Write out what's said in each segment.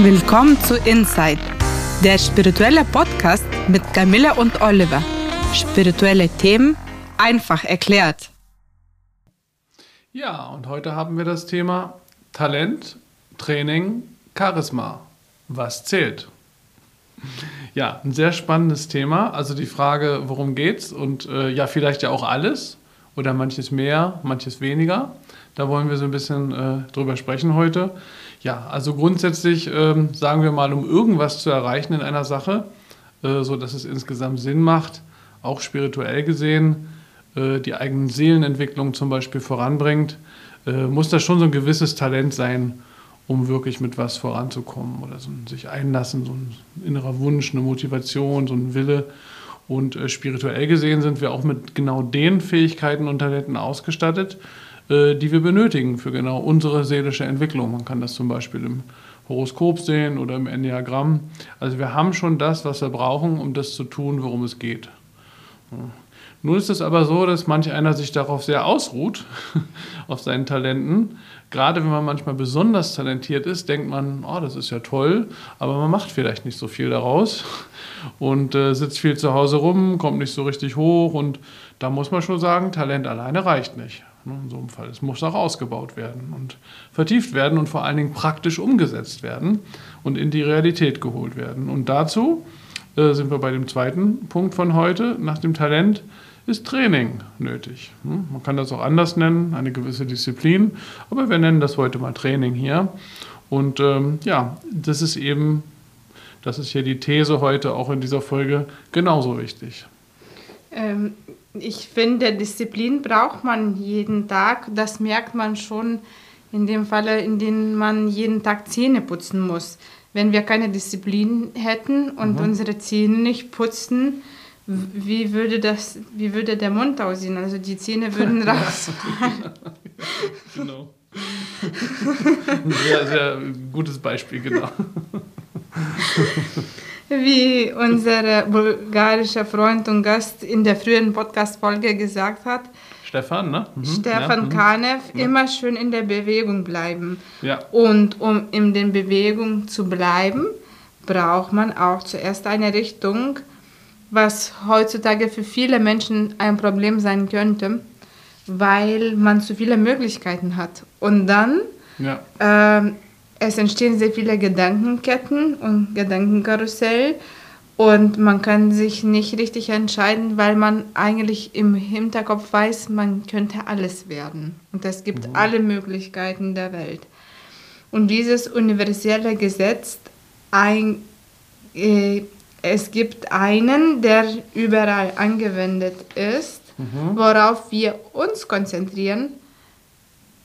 Willkommen zu Inside, der spirituelle Podcast mit Camilla und Oliver. Spirituelle Themen einfach erklärt. Ja, und heute haben wir das Thema Talent, Training, Charisma. Was zählt? Ja, ein sehr spannendes Thema. Also die Frage, worum geht's und äh, ja, vielleicht ja auch alles oder manches mehr, manches weniger. Da wollen wir so ein bisschen äh, drüber sprechen heute. Ja, also grundsätzlich ähm, sagen wir mal, um irgendwas zu erreichen in einer Sache, äh, so dass es insgesamt Sinn macht, auch spirituell gesehen, äh, die eigene Seelenentwicklung zum Beispiel voranbringt, äh, muss das schon so ein gewisses Talent sein, um wirklich mit was voranzukommen oder so ein sich einlassen, so ein innerer Wunsch, eine Motivation, so ein Wille. Und äh, spirituell gesehen sind wir auch mit genau den Fähigkeiten und Talenten ausgestattet, die wir benötigen für genau unsere seelische Entwicklung. Man kann das zum Beispiel im Horoskop sehen oder im Enneagramm. Also wir haben schon das, was wir brauchen, um das zu tun, worum es geht. Nun ist es aber so, dass manch einer sich darauf sehr ausruht, auf seinen Talenten. Gerade wenn man manchmal besonders talentiert ist, denkt man, oh, das ist ja toll, aber man macht vielleicht nicht so viel daraus und äh, sitzt viel zu Hause rum, kommt nicht so richtig hoch und da muss man schon sagen, Talent alleine reicht nicht. Ne, in so einem Fall. Es muss auch ausgebaut werden und vertieft werden und vor allen Dingen praktisch umgesetzt werden und in die Realität geholt werden. Und dazu äh, sind wir bei dem zweiten Punkt von heute. Nach dem Talent ist Training nötig. Hm? Man kann das auch anders nennen, eine gewisse Disziplin, aber wir nennen das heute mal Training hier. Und ähm, ja, das ist eben, das ist hier die These heute auch in dieser Folge genauso wichtig. Ähm, ich finde, Disziplin braucht man jeden Tag. Das merkt man schon in dem Falle, in dem man jeden Tag Zähne putzen muss. Wenn wir keine Disziplin hätten und mhm. unsere Zähne nicht putzen, wie würde, das, wie würde der Mund aussehen? Also die Zähne würden raus. genau. Ein sehr, sehr gutes Beispiel, genau wie unser bulgarischer Freund und Gast in der frühen Podcast-Folge gesagt hat. Stefan, ne? Mhm. Stefan ja. Mhm. Kanev, ja. immer schön in der Bewegung bleiben. Ja. Und um in der Bewegung zu bleiben, braucht man auch zuerst eine Richtung, was heutzutage für viele Menschen ein Problem sein könnte, weil man zu viele Möglichkeiten hat. Und dann ja. ähm, es entstehen sehr viele Gedankenketten und Gedankenkarussell und man kann sich nicht richtig entscheiden, weil man eigentlich im Hinterkopf weiß, man könnte alles werden und es gibt mhm. alle Möglichkeiten der Welt. Und dieses universelle Gesetz, ein, äh, es gibt einen, der überall angewendet ist, mhm. worauf wir uns konzentrieren,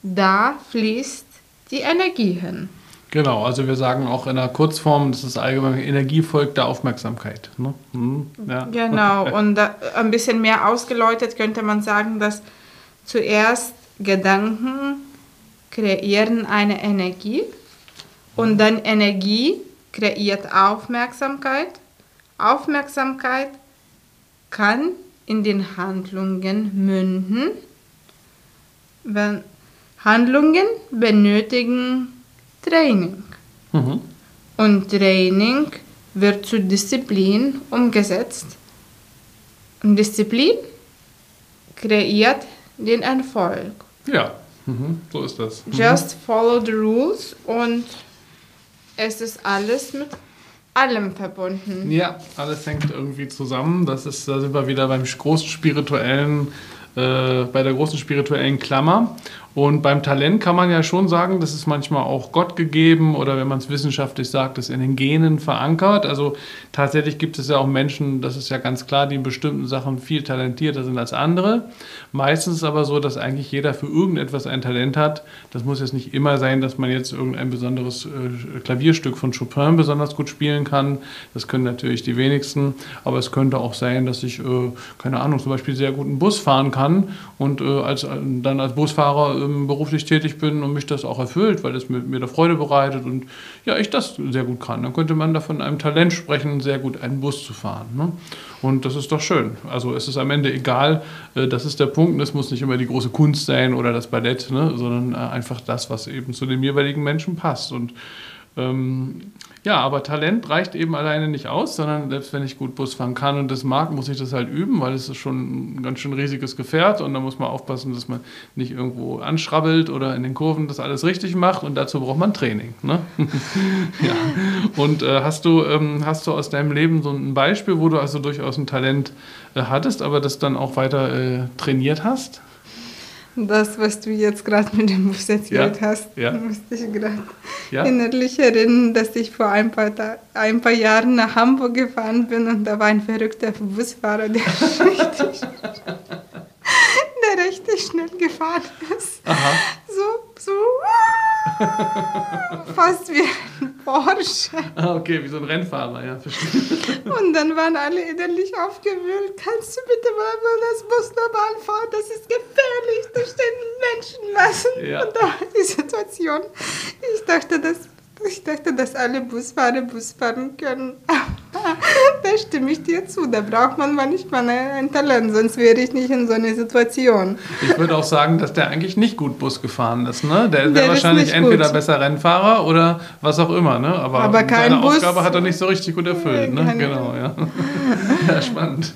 da fließt die Energie hin. Genau, also wir sagen auch in der Kurzform, das ist allgemein Energie folgt der Aufmerksamkeit. Ne? Hm, ja. Genau, und ein bisschen mehr ausgeläutet könnte man sagen, dass zuerst Gedanken kreieren eine Energie und dann Energie kreiert Aufmerksamkeit. Aufmerksamkeit kann in den Handlungen münden. Wenn Handlungen benötigen Training. Mhm. Und Training wird zu Disziplin umgesetzt. Und Disziplin kreiert den Erfolg. Ja, mhm. so ist das. Mhm. Just follow the rules und es ist alles mit allem verbunden. Ja, alles hängt irgendwie zusammen. Das ist, da sind wir wieder beim großen spirituellen, äh, bei der großen spirituellen Klammer. Und beim Talent kann man ja schon sagen, das ist manchmal auch Gott gegeben oder wenn man es wissenschaftlich sagt, ist in den Genen verankert. Also tatsächlich gibt es ja auch Menschen, das ist ja ganz klar, die in bestimmten Sachen viel talentierter sind als andere. Meistens ist es aber so, dass eigentlich jeder für irgendetwas ein Talent hat. Das muss jetzt nicht immer sein, dass man jetzt irgendein besonderes äh, Klavierstück von Chopin besonders gut spielen kann. Das können natürlich die wenigsten. Aber es könnte auch sein, dass ich, äh, keine Ahnung, zum Beispiel sehr guten Bus fahren kann und äh, als, dann als Busfahrer ähm, beruflich tätig bin und mich das auch erfüllt, weil es mir, mir da Freude bereitet und ja, ich das sehr gut kann. Dann könnte man da von einem Talent sprechen, sehr gut einen Bus zu fahren. Ne? Und das ist doch schön. Also es ist am Ende egal, äh, das ist der Punkt. Es muss nicht immer die große Kunst sein oder das Ballett, ne? sondern äh, einfach das, was eben zu dem jeweiligen Menschen passt. Und Ähm, ja, aber Talent reicht eben alleine nicht aus, sondern selbst wenn ich gut Bus fahren kann und das mag, muss ich das halt üben, weil es ist schon ein ganz schön riesiges Gefährt und da muss man aufpassen, dass man nicht irgendwo anschrabbelt oder in den Kurven das alles richtig macht und dazu braucht man Training. Ne? ja. Und äh, hast, du, ähm, hast du aus deinem Leben so ein Beispiel, wo du also durchaus ein Talent äh, hattest, aber das dann auch weiter äh, trainiert hast? Das, was du jetzt gerade mit dem Bus erzählt Ja, hast, ja. musste ich gerade Ja. innerlich erinnern, dass ich vor ein paar, Ta- ein paar Jahren nach Hamburg gefahren bin und da war ein verrückter Busfahrer, der richtig, der richtig schnell gefahren ist. Aha. So, so, fast wie ein Porsche. Ah, okay, wie so ein Rennfahrer, ja, verstehe. Und dann waren alle innerlich aufgewühlt. Kannst du bitte mal das Bus normal fahren? Das ist gefährlich. Da stehen Menschenmassen. Ja. Und da war die Situation. Ich dachte, dass, ich dachte, dass alle Busfahrer Bus fahren können. da stimme ich dir zu. Da braucht man manchmal ein Talent, sonst wäre ich nicht in so einer Situation. Ich würde auch sagen, dass der eigentlich nicht gut Bus gefahren ist. Ne? Der wäre ist wahrscheinlich entweder gut. besser Rennfahrer oder was auch immer. Ne? Aber, Aber seine Bus- Aufgabe hat er nicht so richtig gut erfüllt. Ne? Genau, ja. ja, spannend.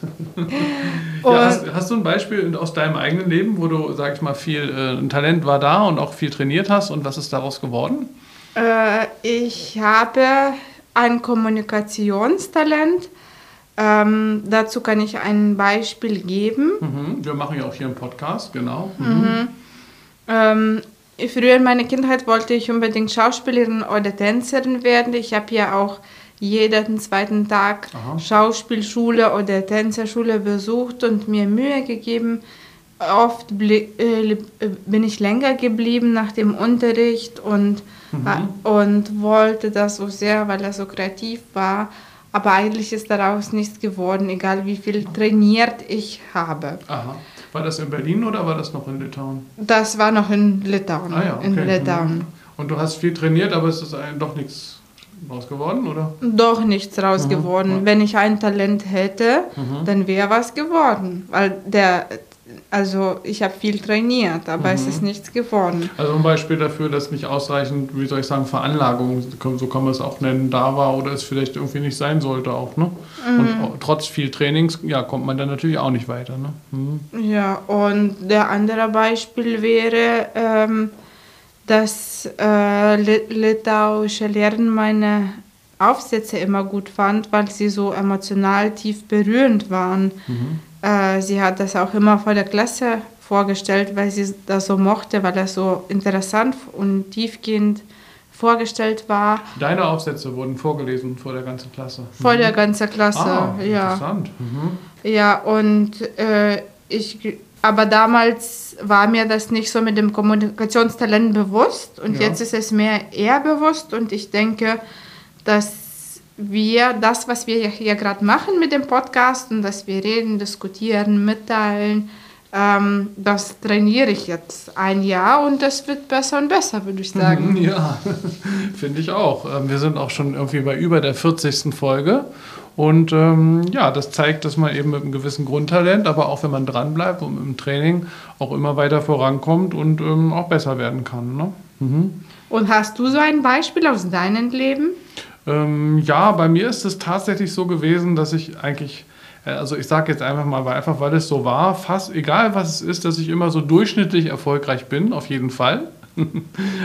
Ja, hast, hast du ein Beispiel aus deinem eigenen Leben, wo du, sag ich mal, viel äh, Talent war da und auch viel trainiert hast und was ist daraus geworden? Äh, ich habe ein Kommunikationstalent. Ähm, dazu kann ich ein Beispiel geben. Mhm. Wir machen ja auch hier einen Podcast, genau. Mhm. Ähm, früher in meiner Kindheit wollte ich unbedingt Schauspielerin oder Tänzerin werden. Ich habe ja auch jeden zweiten Tag Aha. Schauspielschule oder Tänzerschule besucht und mir Mühe gegeben. Oft äh, äh, bin ich länger geblieben nach dem Unterricht und, äh, und wollte das so sehr, weil er so kreativ war. Aber eigentlich ist daraus nichts geworden, egal wie viel trainiert ich habe. Aha. War das in Berlin oder war das noch in Litauen? Das war noch in Litauen. Ah ja, okay. In Litauen. Mhm. Und du hast viel trainiert, aber es ist doch nichts raus geworden, oder? Doch nichts raus Mhm, geworden. Wenn ich ein Talent hätte, Mhm. dann wäre was geworden. Weil der, also ich habe viel trainiert, aber es Mhm. ist nichts geworden. Also ein Beispiel dafür, dass nicht ausreichend, wie soll ich sagen, Veranlagung, so kann man es auch nennen, da war oder es vielleicht irgendwie nicht sein sollte auch, ne? Mhm. Und trotz viel Trainings, ja, kommt man dann natürlich auch nicht weiter, ne? Mhm. Ja, und der andere Beispiel wäre, ähm, dass äh, Lit- litauische Lehrerin meine Aufsätze immer gut fand, weil sie so emotional tief berührend waren. Mhm. Äh, sie hat das auch immer vor der Klasse vorgestellt, weil sie das so mochte, weil das so interessant und tiefgehend vorgestellt war. Deine Aufsätze wurden vorgelesen vor der ganzen Klasse. Vor der ganzen Klasse, ah, ja. interessant. Mhm. Ja, und äh, ich, aber damals war mir das nicht so mit dem Kommunikationstalent bewusst und Ja. jetzt ist es mir eher bewusst und ich denke, dass wir das, was wir hier gerade machen mit dem Podcast und dass wir reden, diskutieren, mitteilen, ähm, das trainiere ich jetzt ein Jahr und das wird besser und besser, würde ich sagen. Ja, finde ich auch. Ähm, Wir sind auch schon irgendwie bei über der 40. Folge. Und ähm, ja, das zeigt, dass man eben mit einem gewissen Grundtalent, aber auch wenn man dranbleibt und im Training auch immer weiter vorankommt und ähm, auch besser werden kann. Ne? Mhm. Und hast du so ein Beispiel aus deinem Leben? Ähm, ja, bei mir ist es tatsächlich so gewesen, dass ich eigentlich, äh, also ich sage jetzt einfach mal, weil, einfach weil es so war, fast egal was es ist, dass ich immer so durchschnittlich erfolgreich bin, auf jeden Fall.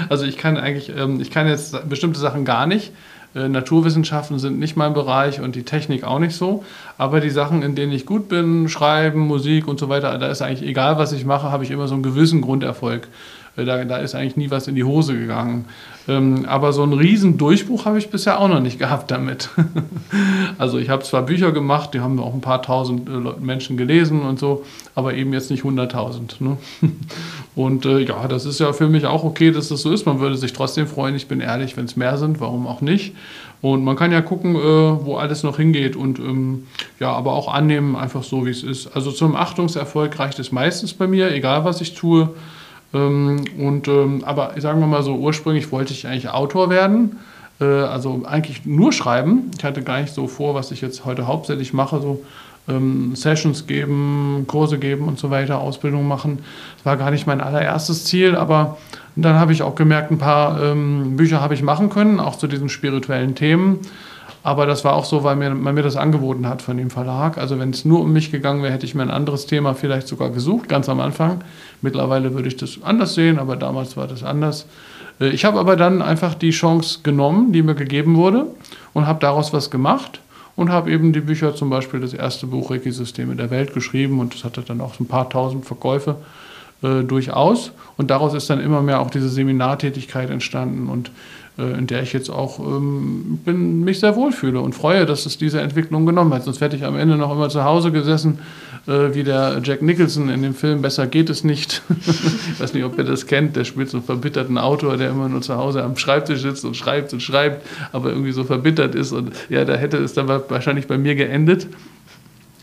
also ich kann eigentlich, ähm, ich kann jetzt bestimmte Sachen gar nicht. Äh, Naturwissenschaften sind nicht mein Bereich und die Technik auch nicht so. Aber die Sachen, in denen ich gut bin, Schreiben, Musik und so weiter, da ist eigentlich egal, was ich mache, habe ich immer so einen gewissen Grunderfolg. Da, da ist eigentlich nie was in die Hose gegangen. Ähm, aber so einen riesen Durchbruch habe ich bisher auch noch nicht gehabt damit. also ich habe zwar Bücher gemacht, die haben auch ein paar tausend äh, Menschen gelesen und so, aber eben jetzt nicht hunderttausend. Ne? Und äh, ja, das ist ja für mich auch okay, dass das so ist. Man würde sich trotzdem freuen, ich bin ehrlich, wenn es mehr sind, warum auch nicht. Und man kann ja gucken, äh, wo alles noch hingeht und ähm, ja, aber auch annehmen, einfach so, wie es ist. Also zum Achtungserfolg reicht es meistens bei mir, egal was ich tue. Ähm, und, ähm, aber sagen wir mal so, ursprünglich wollte ich eigentlich Autor werden. Äh, also eigentlich nur schreiben. Ich hatte gar nicht so vor, was ich jetzt heute hauptsächlich mache, so ähm, Sessions geben, Kurse geben und so weiter, Ausbildung machen. Das war gar nicht mein allererstes Ziel, aber dann habe ich auch gemerkt, ein paar ähm, Bücher habe ich machen können, auch zu diesen spirituellen Themen. Aber das war auch so, weil mir, man mir das angeboten hat von dem Verlag. Also wenn es nur um mich gegangen wäre, hätte ich mir ein anderes Thema vielleicht sogar gesucht, ganz am Anfang. Mittlerweile würde ich das anders sehen, aber damals war das anders. Äh, ich habe aber dann einfach die Chance genommen, die mir gegeben wurde und habe daraus was gemacht und habe eben die Bücher, zum Beispiel das erste Buch Reiki-Systeme der Welt geschrieben und das hatte dann auch ein paar tausend Verkäufe äh, durchaus. Und daraus ist dann immer mehr auch diese Seminartätigkeit entstanden und in der ich jetzt auch ähm, bin, mich sehr wohlfühle und freue, dass es diese Entwicklung genommen hat. Sonst hätte ich am Ende noch immer zu Hause gesessen, äh, wie der Jack Nicholson in dem Film Besser geht es nicht. ich weiß nicht, ob ihr das kennt, der spielt so einen verbitterten Autor, der immer nur zu Hause am Schreibtisch sitzt und schreibt und schreibt, aber irgendwie so verbittert ist. Und ja, da hätte es dann wahrscheinlich bei mir geendet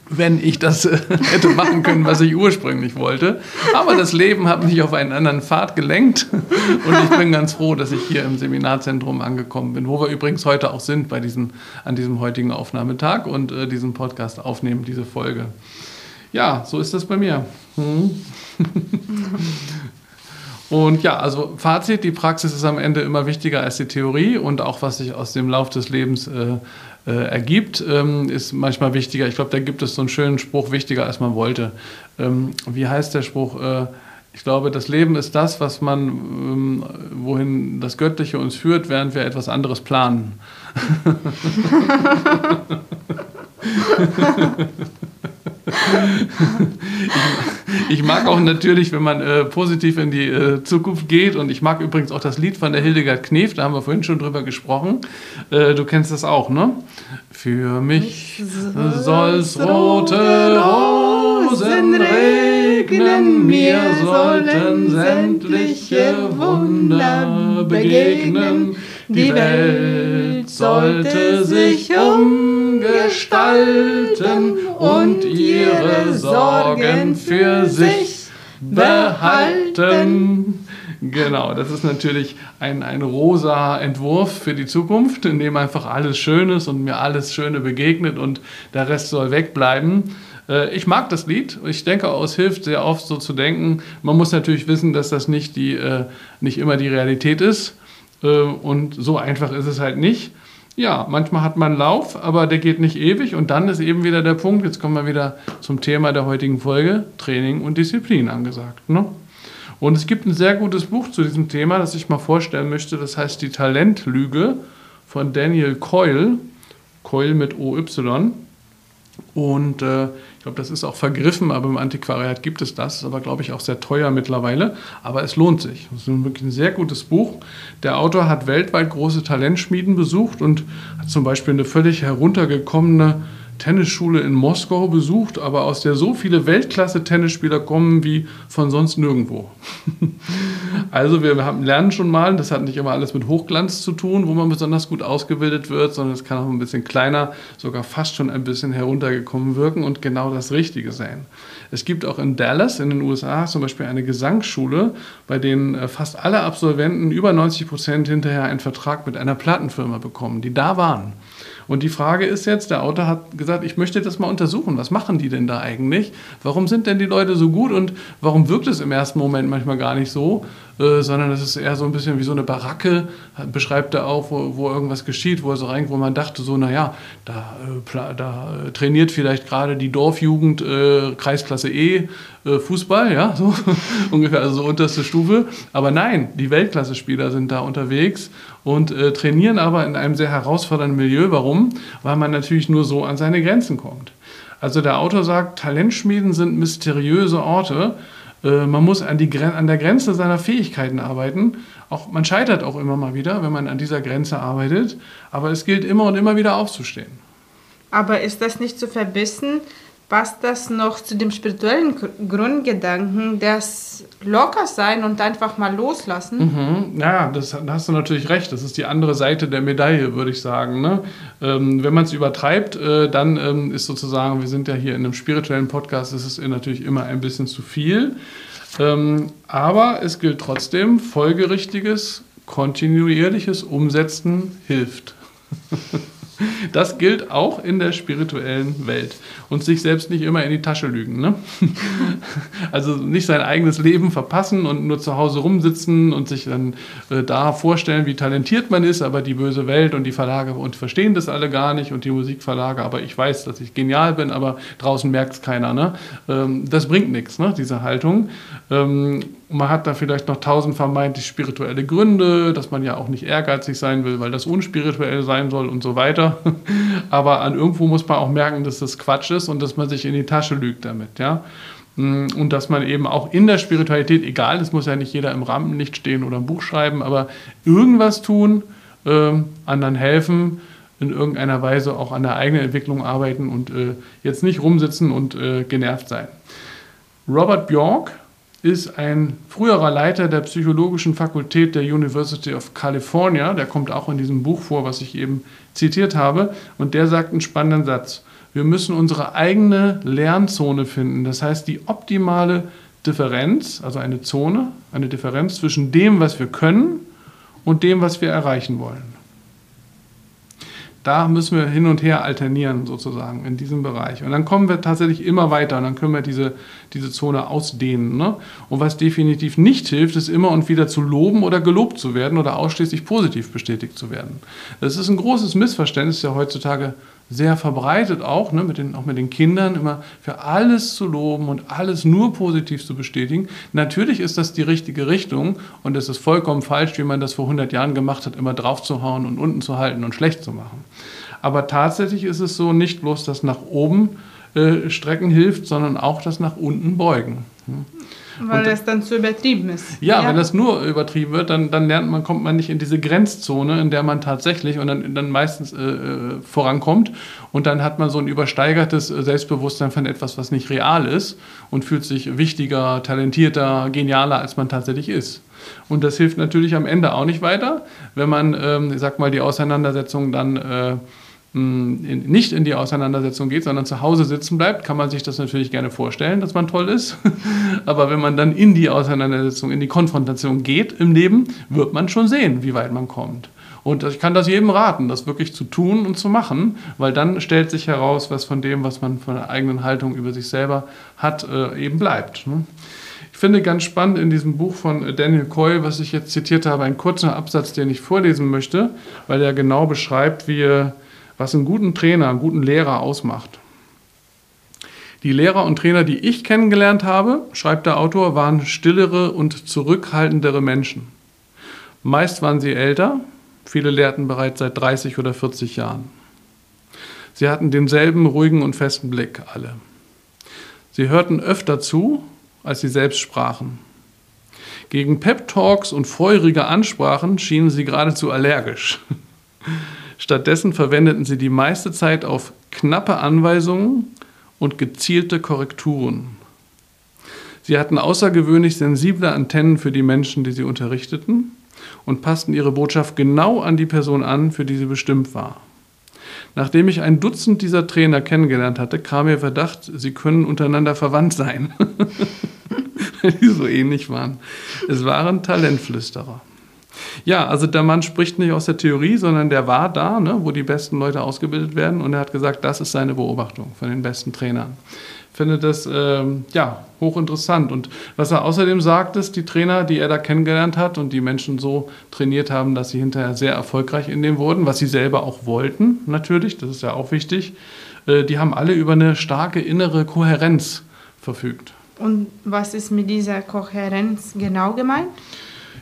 wenn ich das äh, hätte machen können, was ich ursprünglich wollte. Aber das Leben hat mich auf einen anderen Pfad gelenkt und ich bin ganz froh, dass ich hier im Seminarzentrum angekommen bin, wo wir übrigens heute auch sind bei diesem, an diesem heutigen Aufnahmetag und äh, diesen Podcast aufnehmen, diese Folge. Ja, so ist das bei mir. Hm. Und ja, also Fazit, die Praxis ist am Ende immer wichtiger als die Theorie und auch was sich aus dem Lauf des Lebens äh, äh, ergibt, ähm, ist manchmal wichtiger. Ich glaube, da gibt es so einen schönen Spruch, wichtiger als man wollte. Ähm, wie heißt der Spruch? Äh, ich glaube, das Leben ist das, was man, ähm, wohin das Göttliche uns führt, während wir etwas anderes planen. ich, ich, mag auch natürlich, wenn man äh, positiv in die äh, Zukunft geht und ich mag übrigens auch das Lied von der Hildegard Knef, da haben wir vorhin schon drüber gesprochen. Äh, du kennst das auch, ne? Für mich soll's rote Rosen regnen, mir sollten sämtliche Wunder begegnen. Die Welt sollte sich umgestalten und ihre Sorgen für sich behalten. Genau, das ist natürlich ein, ein rosa Entwurf für die Zukunft, in dem einfach alles schön ist und mir alles Schöne begegnet und der Rest soll wegbleiben. Äh, ich mag das Lied. Ich denke es hilft sehr oft so zu denken. Man muss natürlich wissen, dass das nicht, die, äh, nicht immer die Realität ist. Äh, und so einfach ist es halt nicht. Ja, manchmal hat man Lauf, aber der geht nicht ewig. Und dann ist eben wieder der Punkt, jetzt kommen wir wieder zum Thema der heutigen Folge, Training und Disziplin angesagt. Ne? Und es gibt ein sehr gutes Buch zu diesem Thema, das ich mal vorstellen möchte. Das heißt Die Talentlüge von Daniel Coyle. Coyle mit OY. Und äh, ich glaube, das ist auch vergriffen, aber im Antiquariat gibt es das. Ist aber, glaube ich, auch sehr teuer mittlerweile. Aber es lohnt sich. Es ist wirklich ein sehr gutes Buch. Der Autor hat weltweit große Talentschmieden besucht und hat zum Beispiel eine völlig heruntergekommene Tennisschule in Moskau besucht, aber aus der so viele Weltklasse-Tennisspieler kommen wie von sonst nirgendwo. also wir haben, lernen schon mal, das hat nicht immer alles mit Hochglanz zu tun, wo man besonders gut ausgebildet wird, sondern es kann auch ein bisschen kleiner, sogar fast schon ein bisschen heruntergekommen wirken und genau das Richtige sein. Es gibt auch in Dallas in den USA zum Beispiel eine Gesangsschule, bei denen äh, fast alle Absolventen über 90 Prozent hinterher einen Vertrag mit einer Plattenfirma bekommen, die da waren. Und die Frage ist jetzt, der Autor hat gesagt, ich möchte das mal untersuchen. Was machen die denn da eigentlich? Warum sind denn die Leute so gut und warum wirkt es im ersten Moment manchmal gar nicht so? Äh, sondern es ist eher so ein bisschen wie so eine Baracke, beschreibt er auch, wo, wo irgendwas geschieht, wo, er so rein, wo man dachte, so, naja, da, äh, da äh, trainiert vielleicht gerade die Dorfjugend äh, Kreisklasse E Fußball, ja, so ungefähr, also so unterste Stufe. Aber nein, die Weltklasse-Spieler sind da unterwegs und äh, trainieren aber in einem sehr herausfordernden Milieu. Warum? Weil man natürlich nur so an seine Grenzen kommt. Also der Autor sagt, Talentschmieden sind mysteriöse Orte, äh, man muss an, die, an der Grenze seiner Fähigkeiten arbeiten. Auch, man scheitert auch immer mal wieder, wenn man an dieser Grenze arbeitet. Aber es gilt immer und immer wieder aufzustehen. Aber ist das nicht zu verbissen? Passt das noch zu dem spirituellen Grundgedanken, das locker sein und einfach mal loslassen? Mhm. Ja, das, da hast du natürlich recht. Das ist die andere Seite der Medaille, würde ich sagen. Ne? Ähm, wenn man es übertreibt, äh, dann ähm, ist sozusagen, wir sind ja hier in einem spirituellen Podcast, ist es natürlich immer ein bisschen zu viel. Ähm, aber es gilt trotzdem, folgerichtiges, kontinuierliches Umsetzen hilft. Das gilt auch in der spirituellen Welt. Und sich selbst nicht immer in die Tasche lügen. Ne? Also nicht sein eigenes Leben verpassen und nur zu Hause rumsitzen und sich dann äh, da vorstellen, wie talentiert man ist, aber die böse Welt und die Verlage und verstehen das alle gar nicht und die Musikverlage, aber ich weiß, dass ich genial bin, aber draußen merkt es keiner. Ne? Ähm, das bringt nichts, ne? diese Haltung. Ähm, man hat da vielleicht noch tausend vermeintlich spirituelle Gründe, dass man ja auch nicht ehrgeizig sein will, weil das unspirituell sein soll und so weiter. Aber an irgendwo muss man auch merken, dass das Quatsch ist und dass man sich in die Tasche lügt damit, ja. Mm, und dass man eben auch in der Spiritualität, egal, es muss ja nicht jeder im Rampenlicht stehen oder ein Buch schreiben, aber irgendwas tun, äh, anderen helfen, in irgendeiner Weise auch an der eigenen Entwicklung arbeiten und äh, jetzt nicht rumsitzen und äh, genervt sein. Robert Bjork ist ein früherer Leiter der psychologischen Fakultät der University of California. Der kommt auch in diesem Buch vor, was ich eben zitiert habe. Und der sagt einen spannenden Satz. Wir müssen unsere eigene Lernzone finden. Das heißt, die optimale Differenz, also eine Zone, eine Differenz zwischen dem, was wir können und dem, was wir erreichen wollen da müssen wir hin und her alternieren sozusagen in diesem Bereich. Und dann kommen wir tatsächlich immer weiter und dann können wir diese, diese Zone ausdehnen. Ne? Und was definitiv nicht hilft, ist immer und wieder zu loben oder gelobt zu werden oder ausschließlich positiv bestätigt zu werden. Das ist ein großes Missverständnis, ja heutzutage sehr verbreitet auch, ne, mit den, auch mit den Kindern, immer für alles zu loben und alles nur positiv zu bestätigen. Natürlich ist das die richtige Richtung und es ist vollkommen falsch, wie man das vor 100 Jahren gemacht hat, immer draufzuhauen und unten zu halten und schlecht zu machen. Aber tatsächlich ist es so, nicht bloß das nach oben äh, strecken hilft, sondern auch das nach unten beugen. Hm. Weil das dann zu übertrieben ist. Ja, ja, wenn das nur übertrieben wird, dann, dann lernt man, kommt man nicht in diese Grenzzone, in der man tatsächlich und dann, dann meistens äh, äh vorankommt. Und dann hat man so ein übersteigertes äh, Selbstbewusstsein von etwas, was nicht real ist und fühlt sich wichtiger, talentierter, genialer, als man tatsächlich ist. Und das hilft natürlich am Ende auch nicht weiter, wenn man, ähm, ich sag mal, die Auseinandersetzung dann äh, nicht in die Auseinandersetzung geht, sondern zu Hause sitzen bleibt, kann man sich das natürlich gerne vorstellen, dass man toll ist. Aber wenn man dann in die Auseinandersetzung, in die Konfrontation geht im Leben, wird man schon sehen, wie weit man kommt. Und ich kann das jedem raten, das wirklich zu tun und zu machen, weil dann stellt sich heraus, was von dem, was man von der eigenen Haltung über sich selber hat, äh, eben bleibt. Ne? Ich finde ganz spannend in diesem Buch von Daniel Coyle, was ich jetzt zitiert habe, ein kurzer Absatz, den ich vorlesen möchte, weil er genau beschreibt, wie was einen guten Trainer, einen guten Lehrer ausmacht. Die Lehrer und Trainer, die ich kennengelernt habe, schreibt der Autor, waren stillere und zurückhaltendere Menschen. Meist waren sie älter, viele lehrten bereits seit 30 oder 40 Jahren. Sie hatten denselben ruhigen und festen Blick, alle. Sie hörten öfter zu, als sie selbst sprachen. Gegen Pep-Talks und feurige Ansprachen schienen sie geradezu allergisch. Stattdessen verwendeten sie die meiste Zeit auf knappe Anweisungen und gezielte Korrekturen. Sie hatten außergewöhnlich sensible Antennen für die Menschen, die sie unterrichteten und passten ihre Botschaft genau an die Person an, für die sie bestimmt war. Nachdem ich ein Dutzend dieser Trainer kennengelernt hatte, kam mir Verdacht, sie können untereinander verwandt sein, weil die so ähnlich waren. Es waren Talentflüsterer. Ja, also der Mann spricht nicht aus der Theorie, sondern der war da, ne, wo die besten Leute ausgebildet werden und er hat gesagt, das ist seine Beobachtung von den besten Trainern. Finde das ähm, ja, hochinteressant. Und was er außerdem sagt, ist, die Trainer, die er da kennengelernt hat und die Menschen so trainiert haben, dass sie hinterher sehr erfolgreich in dem wurden, was sie selber auch wollten, natürlich, das ist ja auch wichtig, äh, die haben alle über eine starke innere Kohärenz verfügt. Und was ist mit dieser Kohärenz genau gemeint?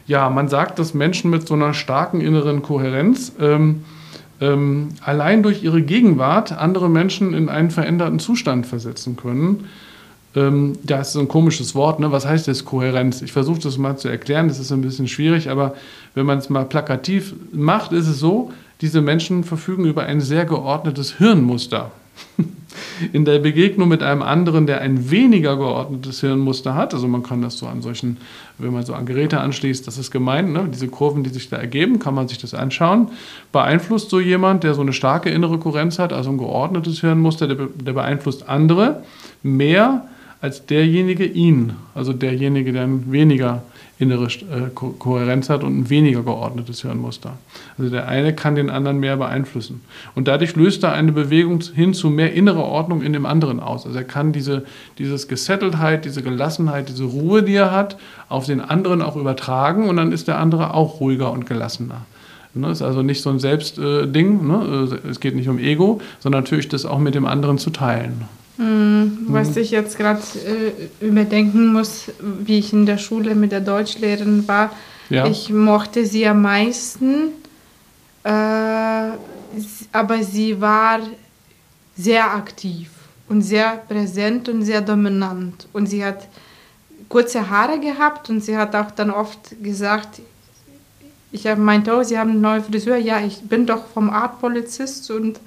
Ja, man sagt, dass Menschen mit so einer starken inneren Kohärenz ähm, ähm, allein durch ihre Gegenwart andere Menschen in einen veränderten Zustand versetzen können. Ähm, ja, ist so ein komisches Wort, ne? Was heißt jetzt Kohärenz? Ich versuche das mal zu erklären, das ist ein bisschen schwierig, aber wenn man es mal plakativ macht, ist es so, diese Menschen verfügen über ein sehr geordnetes Hirnmuster. In der Begegnung mit einem anderen, der ein weniger geordnetes Hirnmuster hat, also man kann das so an solchen, wenn man so an Geräte anschließt, das ist gemeint, ne? diese Kurven, die sich da ergeben, kann man sich das anschauen, beeinflusst so jemand, der so eine starke innere Kohärenz hat, also ein geordnetes Hirnmuster, der, der beeinflusst andere mehr als derjenige ihn, also derjenige, der ein weniger innere äh, Ko Kohärenz hat und ein weniger geordnetes Hirnmuster. Also der eine kann den anderen mehr beeinflussen. Und dadurch löst er eine Bewegung hin zu mehr innerer Ordnung in dem anderen aus. Also er kann diese dieses Gesetteltheit, diese Gelassenheit, diese Ruhe, die er hat, auf den anderen auch übertragen und dann ist der andere auch ruhiger und gelassener. Ne, ist also nicht so ein Selbstding, äh, ne? es geht nicht um Ego, sondern natürlich das auch mit dem anderen zu teilen. Mhm, was ich jetzt gerade äh, überdenken muss, wie ich in der Schule mit der Deutschlehrerin war, ja. ich mochte sie am meisten, äh, aber sie war sehr aktiv und sehr präsent und sehr dominant. Und sie hat kurze Haare gehabt und sie hat auch dann oft gesagt, ich meinte, oh, Sie haben eine neue Frisur. Ja, ich bin doch vom Artpolizist und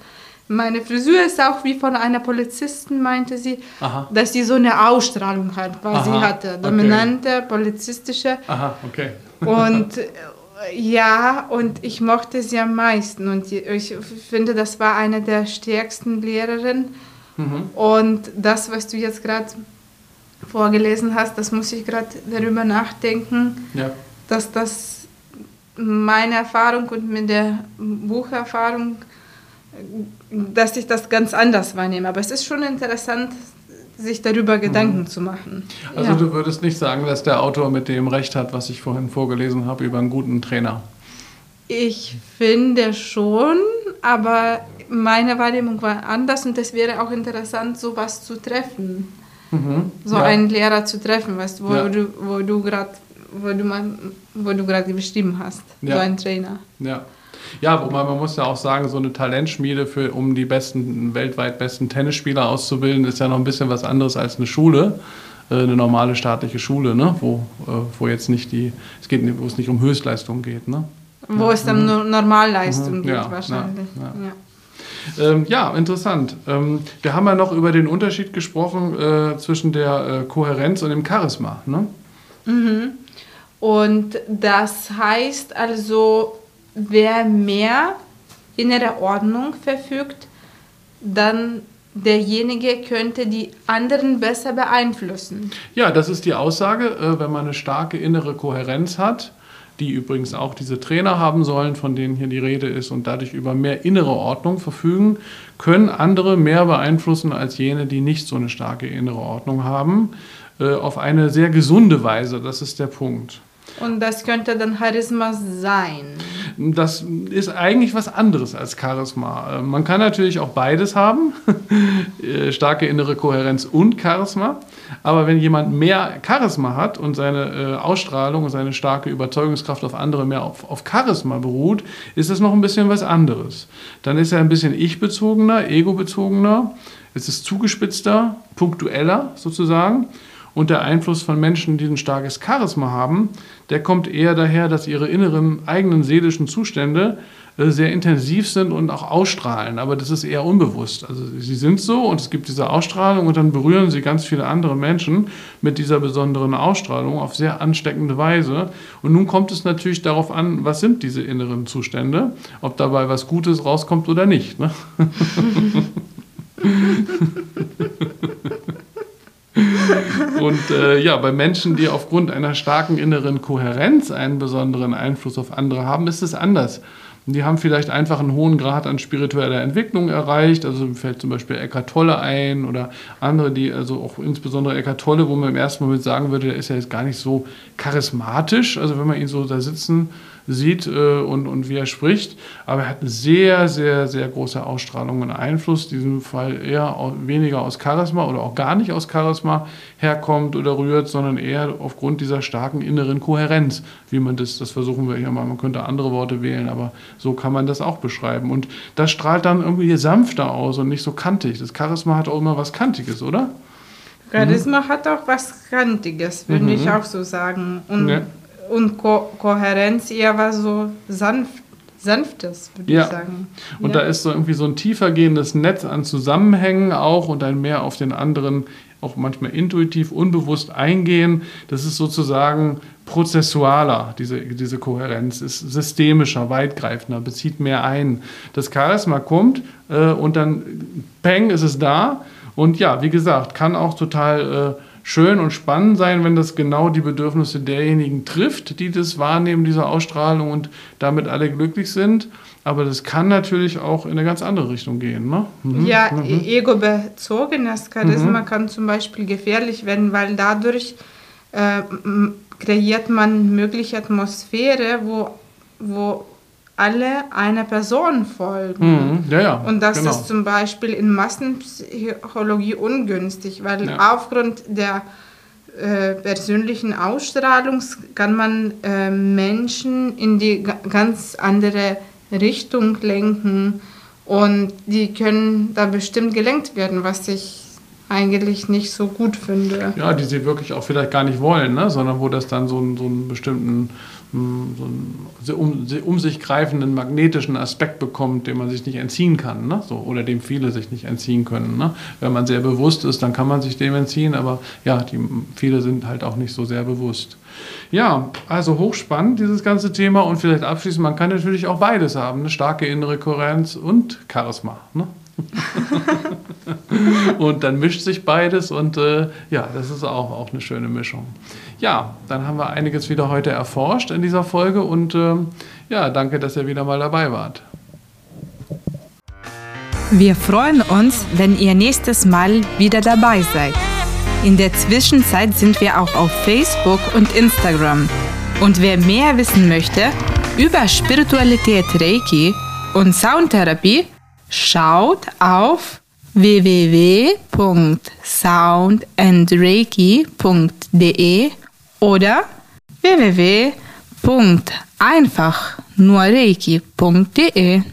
meine Frisur ist auch wie von einer Polizistin, meinte sie, Aha. dass sie so eine Ausstrahlung hat, weil Aha. sie hatte dominante, okay. polizistische. Aha, okay. und ja, und ich mochte sie am meisten und ich finde, das war eine der stärksten Lehrerinnen. Mhm. Und das, was du jetzt gerade vorgelesen hast, das muss ich gerade darüber nachdenken, ja. dass das meine Erfahrung und mit der Bucherfahrung dass ich das ganz anders wahrnehme. Aber es ist schon interessant, sich darüber Gedanken mhm. zu machen. Also ja. du würdest nicht sagen, dass der Autor mit dem Recht hat, was ich vorhin vorgelesen habe über einen guten Trainer? Ich finde schon, aber meine Wahrnehmung war anders und es wäre auch interessant, sowas zu treffen. Mhm. So ja. einen Lehrer zu treffen, weißt, wo, ja. du, wo du gerade wo du, wo du gerade beschrieben hast, so einen Trainer. Ja. Ja, wobei man muss ja auch sagen, so eine Talentschmiede, für, um die besten, weltweit besten Tennisspieler auszubilden, ist ja noch ein bisschen was anderes als eine Schule äh, eine normale staatliche Schule, ne? wo, äh, wo jetzt nicht die, es geht, wo es nicht um Höchstleistung geht. Ne? Wo ja. es dann mhm. Normalleistung mhm. geht ja, wahrscheinlich. Ja, ja. Ähm, ja interessant. Ähm, wir haben ja noch über den Unterschied gesprochen äh, zwischen der äh, Kohärenz und dem Charisma. Ne? Mhm. Und das heißt also, wer mehr innere Ordnung verfügt, dann derjenige könnte die anderen besser beeinflussen. Ja, das ist die Aussage, äh, wenn man eine starke innere Kohärenz hat, die übrigens auch diese Trainer haben sollen, von denen hier die Rede ist, und dadurch über mehr innere Ordnung verfügen, können andere mehr beeinflussen als jene, die nicht so eine starke innere Ordnung haben, äh, auf eine sehr gesunde Weise. Das ist der Punkt. Und das könnte dann Charisma sein. Das ist eigentlich was anderes als Charisma. Äh, man kann natürlich auch beides haben, äh, starke innere Kohärenz und Charisma. Aber wenn jemand mehr Charisma hat und seine äh, Ausstrahlung und seine starke Überzeugungskraft auf andere mehr auf, auf Charisma beruht, ist das noch ein bisschen was anderes. Dann ist er ein bisschen ich-bezogener, ego-bezogener, es ist zugespitzter, punktueller sozusagen. Und der Einfluss von Menschen, die ein starkes Charisma haben, der kommt eher daher, dass ihre inneren eigenen seelischen Zustände äh, sehr intensiv sind und auch ausstrahlen. Aber das ist eher unbewusst. Also sie sind so und es gibt diese Ausstrahlung und dann berühren sie ganz viele andere Menschen mit dieser besonderen Ausstrahlung auf sehr ansteckende Weise. Und nun kommt es natürlich darauf an, was sind diese inneren Zustände, ob dabei was Gutes rauskommt oder nicht. Ne? Und äh, ja, bei Menschen, die aufgrund einer starken inneren Kohärenz einen besonderen Einfluss auf andere haben, ist es anders. Die haben vielleicht einfach einen hohen Grad an spiritueller Entwicklung erreicht. Also fällt zum Beispiel Eckart Tolle ein oder andere, die, also auch insbesondere Eckart Tolle, wo man im ersten Moment sagen würde, der ist ja jetzt gar nicht so charismatisch. Also wenn man ihn so da sitzen sieht äh, und, und wie er spricht. Aber er hat eine sehr, sehr, sehr große Ausstrahlung und Einfluss. In diesem Fall eher weniger aus Charisma oder auch gar nicht aus Charisma herkommt oder rührt, sondern eher aufgrund dieser starken inneren Kohärenz, wie man das, das versuchen wir hier mal. Man könnte andere Worte wählen, aber so kann man das auch beschreiben. Und das strahlt dann irgendwie sanfter aus und nicht so kantig. Das Charisma hat auch immer was Kantiges, oder? Charisma mhm. hat auch was Kantiges, würde mhm. ich auch so sagen. Und ja und Ko Kohärenz eher was so sanft, Sanftes, würde ja. ich sagen. Und ja. da ist so irgendwie so ein tiefer gehendes Netz an Zusammenhängen auch und ein mehr auf den anderen auch manchmal intuitiv, unbewusst eingehen. Das ist sozusagen prozessualer, diese, diese Kohärenz, ist systemischer, weitgreifender, bezieht mehr ein. Das Charisma kommt äh, und dann, peng, ist es da. Und ja, wie gesagt, kann auch total äh, schön und spannend sein, wenn das genau die Bedürfnisse derjenigen trifft, die das wahrnehmen, diese Ausstrahlung und damit alle glücklich sind. Aber das kann natürlich auch in eine ganz andere Richtung gehen. Ne? Mhm. Ja, mhm. E-, ego-bezogenes Charisma mhm. kann zum Beispiel gefährlich werden, weil dadurch äh, kreiert man mögliche Atmosphäre, wo, wo alle einer Person folgen. Mhm. Ja, ja, Und das genau. ist zum Beispiel in Massenpsychologie ungünstig, weil ja. aufgrund der äh, persönlichen Ausstrahlung kann man äh, Menschen in die ganz andere Richtung lenken und die können da bestimmt gelenkt werden, was ich eigentlich nicht so gut finde. Ja, die sie wirklich auch vielleicht gar nicht wollen, ne? sondern wo das dann so, einen, so einen bestimmten, so einen um, um, sich greifenden magnetischen Aspekt bekommt, dem man sich nicht entziehen kann, ne? so, oder dem viele sich nicht entziehen können. Ne? Wenn man sehr bewusst ist, dann kann man sich dem entziehen, aber ja, die, viele sind halt auch nicht so sehr bewusst. Ja, also hochspannend dieses ganze Thema und vielleicht abschließend, man kann natürlich auch beides haben, eine starke innere Kohärenz und Charisma. Ne? und dann mischt sich beides und äh, ja, das ist auch, auch eine schöne Mischung. Ja, dann haben wir einiges wieder heute erforscht in dieser Folge und äh, ja, danke, dass ihr wieder mal dabei wart. Wir freuen uns, wenn ihr nächstes Mal wieder dabei seid. In der Zwischenzeit sind wir auch auf Facebook und Instagram. Und wer mehr wissen möchte über Spiritualität Reiki und Soundtherapie, schaut auf www.soundandreiki.de oder www.einfachnurreiki.de.